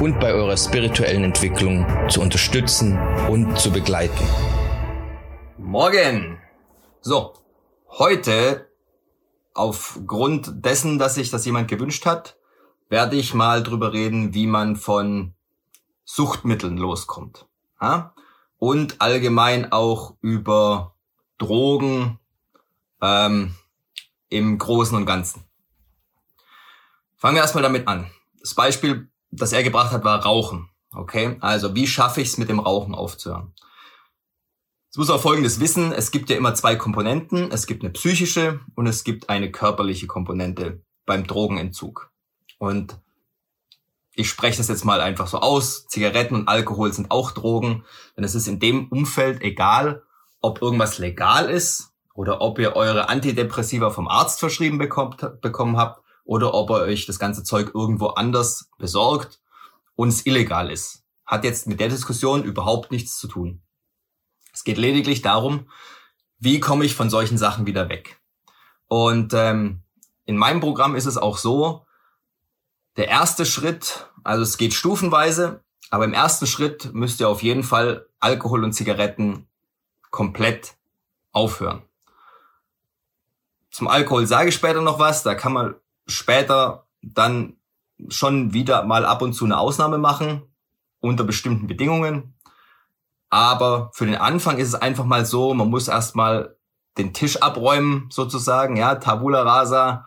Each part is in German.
und bei eurer spirituellen Entwicklung zu unterstützen und zu begleiten. Morgen! So, heute, aufgrund dessen, dass sich das jemand gewünscht hat, werde ich mal drüber reden, wie man von Suchtmitteln loskommt. Ja? Und allgemein auch über Drogen ähm, im Großen und Ganzen. Fangen wir erstmal damit an. Das Beispiel, das er gebracht hat, war Rauchen. Okay, also wie schaffe ich es mit dem Rauchen aufzuhören? Es muss auch Folgendes wissen, es gibt ja immer zwei Komponenten, es gibt eine psychische und es gibt eine körperliche Komponente beim Drogenentzug. Und ich spreche das jetzt mal einfach so aus, Zigaretten und Alkohol sind auch Drogen, denn es ist in dem Umfeld egal, ob irgendwas legal ist oder ob ihr eure Antidepressiva vom Arzt verschrieben bekommt, bekommen habt oder ob ihr euch das ganze Zeug irgendwo anders besorgt und es illegal ist. Hat jetzt mit der Diskussion überhaupt nichts zu tun. Es geht lediglich darum, wie komme ich von solchen Sachen wieder weg. Und ähm, in meinem Programm ist es auch so, der erste Schritt, also es geht stufenweise, aber im ersten Schritt müsst ihr auf jeden Fall Alkohol und Zigaretten komplett aufhören. Zum Alkohol sage ich später noch was, da kann man später dann schon wieder mal ab und zu eine Ausnahme machen, unter bestimmten Bedingungen. Aber für den Anfang ist es einfach mal so, man muss erstmal den Tisch abräumen, sozusagen, ja, Tabula rasa,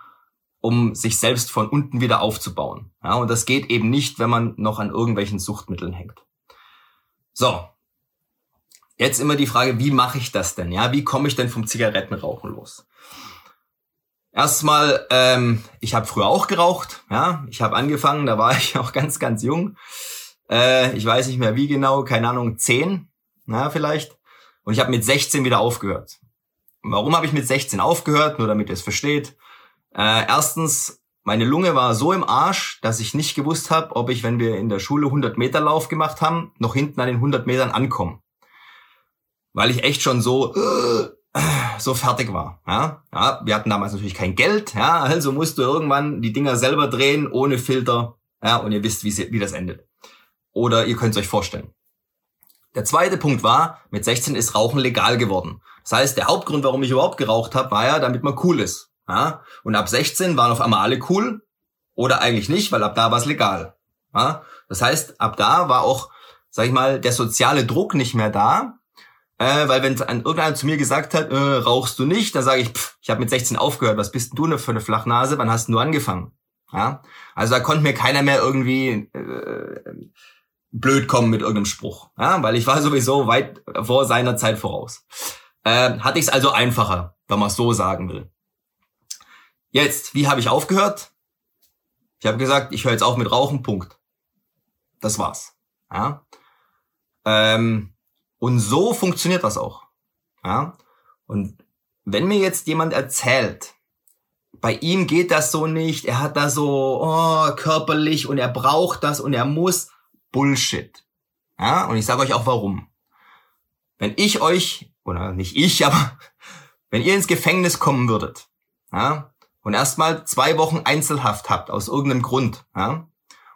um sich selbst von unten wieder aufzubauen. Ja, und das geht eben nicht, wenn man noch an irgendwelchen Suchtmitteln hängt. So. Jetzt immer die Frage, wie mache ich das denn? Ja, wie komme ich denn vom Zigarettenrauchen los? Erstmal, ähm, ich habe früher auch geraucht. Ja, ich habe angefangen, da war ich auch ganz, ganz jung. Äh, ich weiß nicht mehr wie genau, keine Ahnung, zehn na, vielleicht. Und ich habe mit 16 wieder aufgehört. Warum habe ich mit 16 aufgehört? Nur damit ihr es versteht. Äh, erstens, meine Lunge war so im Arsch, dass ich nicht gewusst habe, ob ich, wenn wir in der Schule 100 Meter Lauf gemacht haben, noch hinten an den 100 Metern ankomme. Weil ich echt schon so so fertig war. Ja? ja, wir hatten damals natürlich kein Geld, ja, also musst du irgendwann die Dinger selber drehen ohne Filter, ja, und ihr wisst, wie, sie, wie das endet. Oder ihr könnt es euch vorstellen. Der zweite Punkt war, mit 16 ist Rauchen legal geworden. Das heißt, der Hauptgrund, warum ich überhaupt geraucht habe, war ja, damit man cool ist. Ja? Und ab 16 waren auf einmal alle cool oder eigentlich nicht, weil ab da war es legal. Ja? Das heißt, ab da war auch, sag ich mal, der soziale Druck nicht mehr da, äh, weil wenn an irgendeiner zu mir gesagt hat, äh, rauchst du nicht, dann sage ich, pff, ich habe mit 16 aufgehört, was bist denn du für eine Flachnase, wann hast du angefangen? Ja? Also da konnte mir keiner mehr irgendwie äh, blöd kommen mit irgendeinem Spruch, ja, weil ich war sowieso weit vor seiner Zeit voraus. Äh, hatte ich es also einfacher, wenn man es so sagen will. Jetzt, wie habe ich aufgehört? Ich habe gesagt, ich höre jetzt auf mit Rauchen, Punkt. Das war's. Ja? Ähm, und so funktioniert das auch. Ja? Und wenn mir jetzt jemand erzählt, bei ihm geht das so nicht, er hat da so oh, körperlich und er braucht das und er muss, Bullshit. Ja, und ich sage euch auch warum. Wenn ich euch, oder nicht ich, aber wenn ihr ins Gefängnis kommen würdet, ja, und erstmal zwei Wochen Einzelhaft habt aus irgendeinem Grund, ja,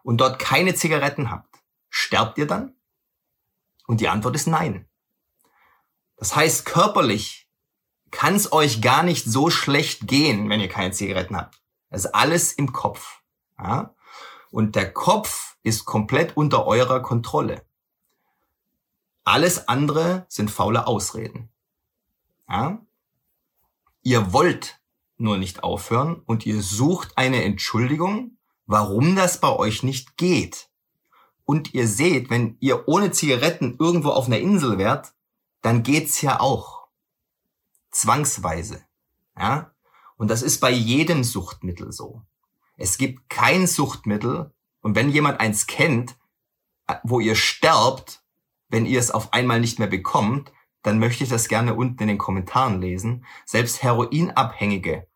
und dort keine Zigaretten habt, sterbt ihr dann? Und die Antwort ist nein. Das heißt, körperlich kann es euch gar nicht so schlecht gehen, wenn ihr keine Zigaretten habt. Das ist alles im Kopf. Ja? Und der Kopf ist komplett unter eurer Kontrolle. Alles andere sind faule Ausreden. Ja? Ihr wollt nur nicht aufhören und ihr sucht eine Entschuldigung, warum das bei euch nicht geht. Und ihr seht, wenn ihr ohne Zigaretten irgendwo auf einer Insel wärt, dann geht's ja auch. Zwangsweise. Ja? Und das ist bei jedem Suchtmittel so. Es gibt kein Suchtmittel und wenn jemand eins kennt, wo ihr sterbt, wenn ihr es auf einmal nicht mehr bekommt, dann möchte ich das gerne unten in den Kommentaren lesen. Selbst Heroinabhängige,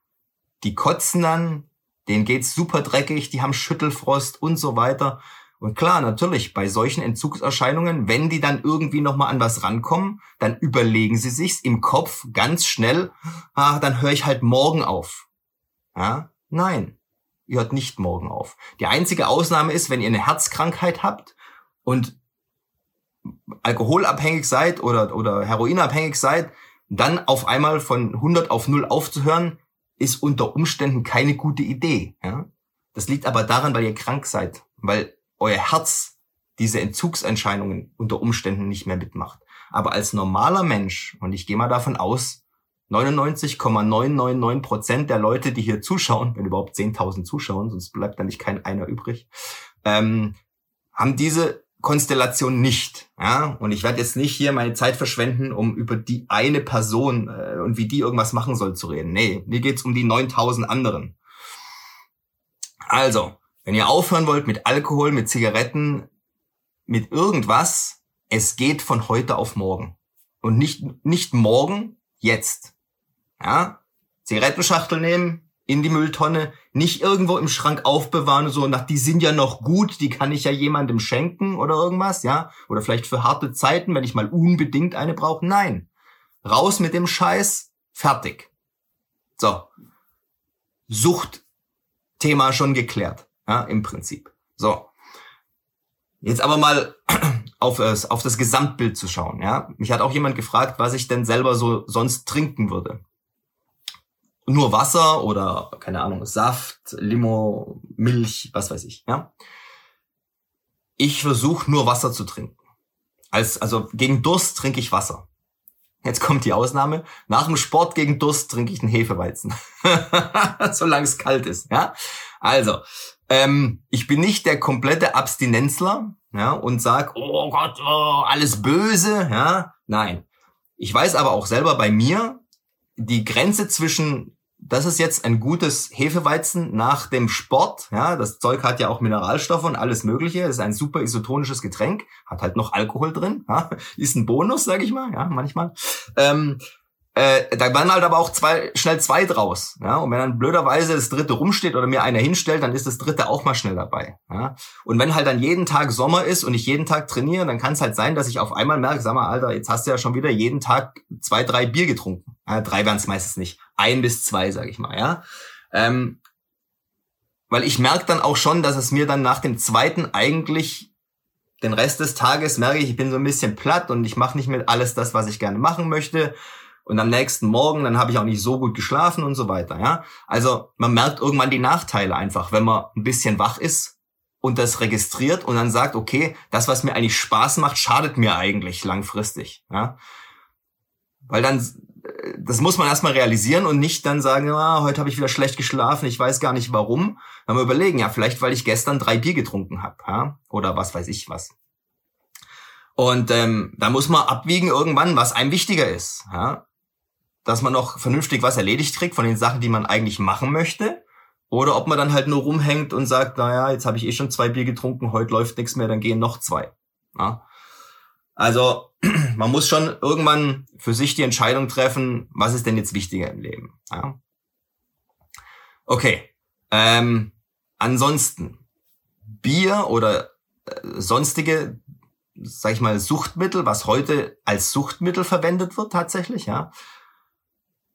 die kotzen dann, denen geht's super dreckig, die haben Schüttelfrost und so weiter. Und klar, natürlich, bei solchen Entzugserscheinungen, wenn die dann irgendwie nochmal an was rankommen, dann überlegen sie sich's im Kopf ganz schnell, ah, dann höre ich halt morgen auf. Ja? Nein, ihr hört nicht morgen auf. Die einzige Ausnahme ist, wenn ihr eine Herzkrankheit habt und alkoholabhängig seid oder, oder heroinabhängig seid, dann auf einmal von 100 auf 0 aufzuhören, ist unter Umständen keine gute Idee. Ja? Das liegt aber daran, weil ihr krank seid, weil euer Herz diese Entzugserscheinungen unter Umständen nicht mehr mitmacht. Aber als normaler Mensch, und ich gehe mal davon aus, 99,999 Prozent der Leute, die hier zuschauen, wenn überhaupt 10.000 zuschauen, sonst bleibt nicht kein einer übrig, ähm, haben diese Konstellation nicht. Ja? Und ich werde jetzt nicht hier meine Zeit verschwenden, um über die eine Person äh, und wie die irgendwas machen soll zu reden. Nee, mir geht's um die 9000 anderen. Also, wenn ihr aufhören wollt mit Alkohol, mit Zigaretten, mit irgendwas, es geht von heute auf morgen. Und nicht, nicht morgen, jetzt. Ja? Zigarettenschachtel nehmen, in die Mülltonne, nicht irgendwo im Schrank aufbewahren, so nach, die sind ja noch gut, die kann ich ja jemandem schenken oder irgendwas, ja, oder vielleicht für harte Zeiten, wenn ich mal unbedingt eine brauche. Nein, raus mit dem Scheiß, fertig. So, Suchtthema schon geklärt, ja, im Prinzip. So, jetzt aber mal auf das, auf das Gesamtbild zu schauen, ja. Mich hat auch jemand gefragt, was ich denn selber so sonst trinken würde nur Wasser oder, keine Ahnung, Saft, Limo, Milch, was weiß ich, ja. Ich versuche nur Wasser zu trinken. Als, also gegen Durst trinke ich Wasser. Jetzt kommt die Ausnahme. Nach dem Sport gegen Durst trinke ich einen Hefeweizen. Solange es kalt ist, ja. Also, ähm, ich bin nicht der komplette Abstinenzler, ja, und sag, oh Gott, oh, alles böse, ja. Nein. Ich weiß aber auch selber bei mir, die Grenze zwischen das ist jetzt ein gutes Hefeweizen nach dem Sport. Ja, das Zeug hat ja auch Mineralstoffe und alles Mögliche. Das ist ein super isotonisches Getränk, hat halt noch Alkohol drin. Ja, ist ein Bonus, sag ich mal. Ja, manchmal. Ähm, äh, da waren halt aber auch zwei, schnell zwei draus. Ja? Und wenn dann blöderweise das dritte rumsteht oder mir einer hinstellt, dann ist das dritte auch mal schnell dabei. Ja? Und wenn halt dann jeden Tag Sommer ist und ich jeden Tag trainiere, dann kann es halt sein, dass ich auf einmal merke, sag mal, Alter, jetzt hast du ja schon wieder jeden Tag zwei, drei Bier getrunken. Ja, drei wären es meistens nicht. Ein bis zwei, sag ich mal, ja. Ähm, weil ich merke dann auch schon, dass es mir dann nach dem zweiten eigentlich den Rest des Tages merke ich, ich bin so ein bisschen platt und ich mache nicht mehr alles das, was ich gerne machen möchte und am nächsten Morgen, dann habe ich auch nicht so gut geschlafen und so weiter, ja. Also man merkt irgendwann die Nachteile einfach, wenn man ein bisschen wach ist und das registriert und dann sagt, okay, das, was mir eigentlich Spaß macht, schadet mir eigentlich langfristig, ja. Weil dann, das muss man erstmal realisieren und nicht dann sagen, ah, heute habe ich wieder schlecht geschlafen, ich weiß gar nicht warum. Dann mal überlegen, ja, vielleicht weil ich gestern drei Bier getrunken habe, ja, oder was weiß ich was. Und ähm, da muss man abwiegen irgendwann, was einem wichtiger ist. Ja? dass man noch vernünftig was erledigt kriegt von den Sachen, die man eigentlich machen möchte. Oder ob man dann halt nur rumhängt und sagt, naja, jetzt habe ich eh schon zwei Bier getrunken, heute läuft nichts mehr, dann gehen noch zwei. Ja? Also man muss schon irgendwann für sich die Entscheidung treffen, was ist denn jetzt wichtiger im Leben. Ja? Okay. Ähm, ansonsten Bier oder äh, sonstige, sag ich mal, Suchtmittel, was heute als Suchtmittel verwendet wird tatsächlich, ja,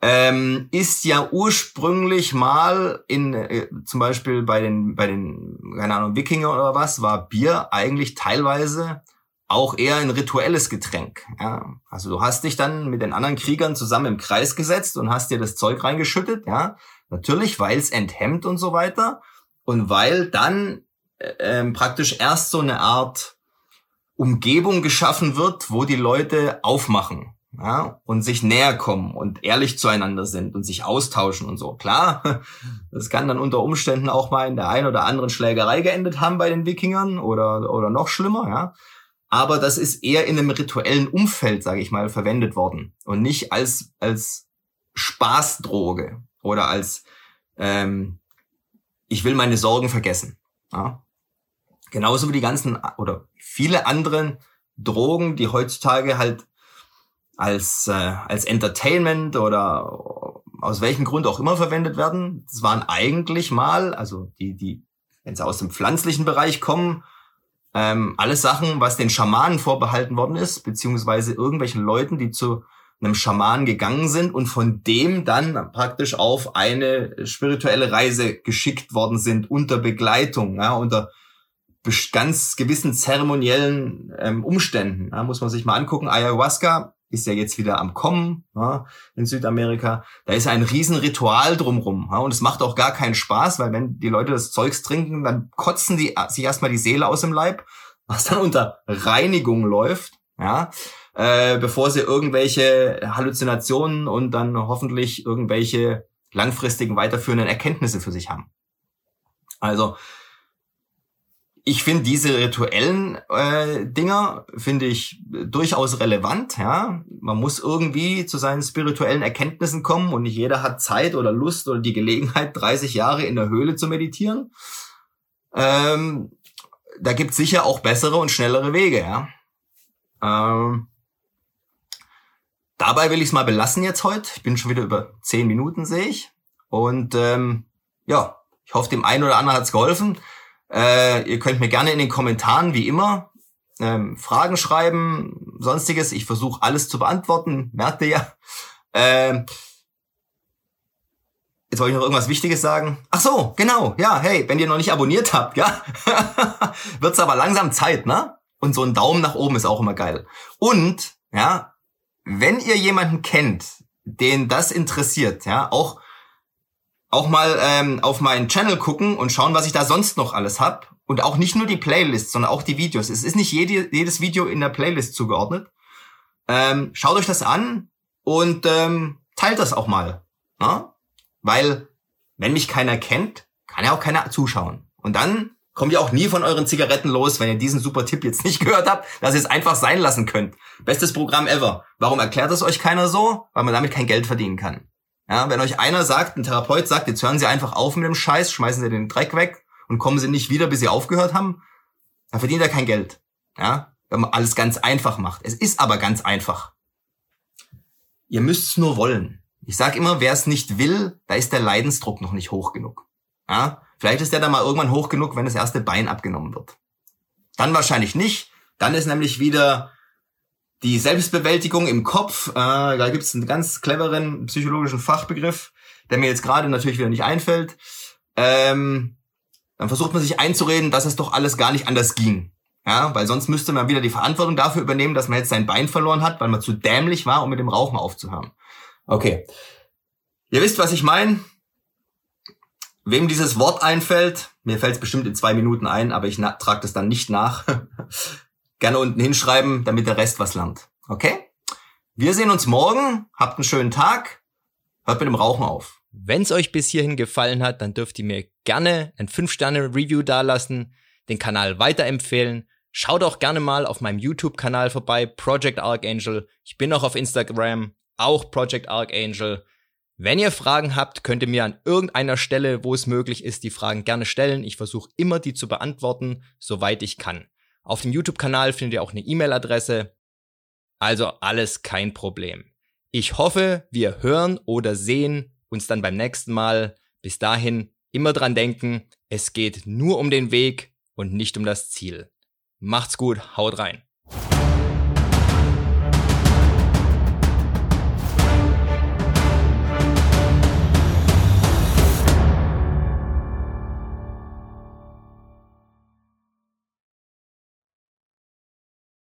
ähm, ist ja ursprünglich mal in äh, zum Beispiel bei den bei den keine Ahnung Wikinger oder was war Bier eigentlich teilweise auch eher ein rituelles Getränk. Ja? Also du hast dich dann mit den anderen Kriegern zusammen im Kreis gesetzt und hast dir das Zeug reingeschüttet, ja. Natürlich, weil es enthemmt und so weiter. Und weil dann äh, ähm, praktisch erst so eine Art Umgebung geschaffen wird, wo die Leute aufmachen ja, und sich näher kommen und ehrlich zueinander sind und sich austauschen und so. Klar, das kann dann unter Umständen auch mal in der einen oder anderen Schlägerei geendet haben bei den Wikingern oder, oder noch schlimmer, ja. Aber das ist eher in einem rituellen Umfeld, sage ich mal, verwendet worden und nicht als, als Spaßdroge oder als ähm, ich will meine Sorgen vergessen. Ja. Genauso wie die ganzen oder viele anderen Drogen, die heutzutage halt als, äh, als Entertainment oder aus welchem Grund auch immer verwendet werden. Das waren eigentlich mal, also die, die, wenn sie aus dem pflanzlichen Bereich kommen, ähm, alles Sachen, was den Schamanen vorbehalten worden ist, beziehungsweise irgendwelchen Leuten, die zu einem Schamanen gegangen sind und von dem dann praktisch auf eine spirituelle Reise geschickt worden sind unter Begleitung, ja, unter ganz gewissen zeremoniellen ähm, Umständen. Ja, muss man sich mal angucken. Ayahuasca ist ja jetzt wieder am Kommen ja, in Südamerika. Da ist ein Riesenritual drumrum. Ja, und es macht auch gar keinen Spaß, weil wenn die Leute das Zeugs trinken, dann kotzen die sich erstmal die Seele aus dem Leib, was dann unter Reinigung läuft, ja, äh, bevor sie irgendwelche Halluzinationen und dann hoffentlich irgendwelche langfristigen weiterführenden Erkenntnisse für sich haben. Also ich finde diese rituellen äh, Dinger finde ich durchaus relevant. Ja, man muss irgendwie zu seinen spirituellen Erkenntnissen kommen und nicht jeder hat Zeit oder Lust oder die Gelegenheit, 30 Jahre in der Höhle zu meditieren. Ähm, da gibt sicher auch bessere und schnellere Wege. Ja. Ähm, dabei will ich es mal belassen jetzt heute. Ich bin schon wieder über 10 Minuten sehe ich und ähm, ja, ich hoffe dem einen oder anderen hat's geholfen. Äh, ihr könnt mir gerne in den Kommentaren, wie immer, ähm, Fragen schreiben, sonstiges. Ich versuche alles zu beantworten, merkt ihr ja. Ähm, Jetzt wollte ich noch irgendwas Wichtiges sagen. Ach so, genau. Ja, hey, wenn ihr noch nicht abonniert habt, ja, wird's aber langsam Zeit, ne? Und so ein Daumen nach oben ist auch immer geil. Und, ja, wenn ihr jemanden kennt, den das interessiert, ja, auch auch mal ähm, auf meinen Channel gucken und schauen, was ich da sonst noch alles hab. Und auch nicht nur die Playlists, sondern auch die Videos. Es ist nicht jede, jedes Video in der Playlist zugeordnet. Ähm, schaut euch das an und ähm, teilt das auch mal. Ne? Weil, wenn mich keiner kennt, kann ja auch keiner zuschauen. Und dann kommt ihr auch nie von euren Zigaretten los, wenn ihr diesen super Tipp jetzt nicht gehört habt, dass ihr es einfach sein lassen könnt. Bestes Programm ever. Warum erklärt es euch keiner so? Weil man damit kein Geld verdienen kann. Ja, wenn euch einer sagt, ein Therapeut sagt, jetzt hören Sie einfach auf mit dem Scheiß, schmeißen Sie den Dreck weg und kommen Sie nicht wieder, bis Sie aufgehört haben, dann verdient er kein Geld. Ja, wenn man alles ganz einfach macht. Es ist aber ganz einfach. Ihr müsst es nur wollen. Ich sag immer, wer es nicht will, da ist der Leidensdruck noch nicht hoch genug. Ja, vielleicht ist der dann mal irgendwann hoch genug, wenn das erste Bein abgenommen wird. Dann wahrscheinlich nicht. Dann ist nämlich wieder die Selbstbewältigung im Kopf, äh, da gibt es einen ganz cleveren psychologischen Fachbegriff, der mir jetzt gerade natürlich wieder nicht einfällt. Ähm, dann versucht man sich einzureden, dass es doch alles gar nicht anders ging. Ja, weil sonst müsste man wieder die Verantwortung dafür übernehmen, dass man jetzt sein Bein verloren hat, weil man zu dämlich war, um mit dem Rauchen aufzuhören. Okay. Ihr wisst, was ich meine. Wem dieses Wort einfällt, mir fällt es bestimmt in zwei Minuten ein, aber ich trage das dann nicht nach. gerne unten hinschreiben, damit der Rest was lernt. Okay? Wir sehen uns morgen. Habt einen schönen Tag. Hört mit dem Rauchen auf. Wenn es euch bis hierhin gefallen hat, dann dürft ihr mir gerne ein 5-Sterne-Review dalassen, den Kanal weiterempfehlen. Schaut auch gerne mal auf meinem YouTube-Kanal vorbei, Project Archangel. Ich bin auch auf Instagram, auch Project Archangel. Wenn ihr Fragen habt, könnt ihr mir an irgendeiner Stelle, wo es möglich ist, die Fragen gerne stellen. Ich versuche immer, die zu beantworten, soweit ich kann. Auf dem YouTube-Kanal findet ihr auch eine E-Mail-Adresse. Also alles kein Problem. Ich hoffe, wir hören oder sehen uns dann beim nächsten Mal. Bis dahin immer dran denken, es geht nur um den Weg und nicht um das Ziel. Macht's gut, haut rein.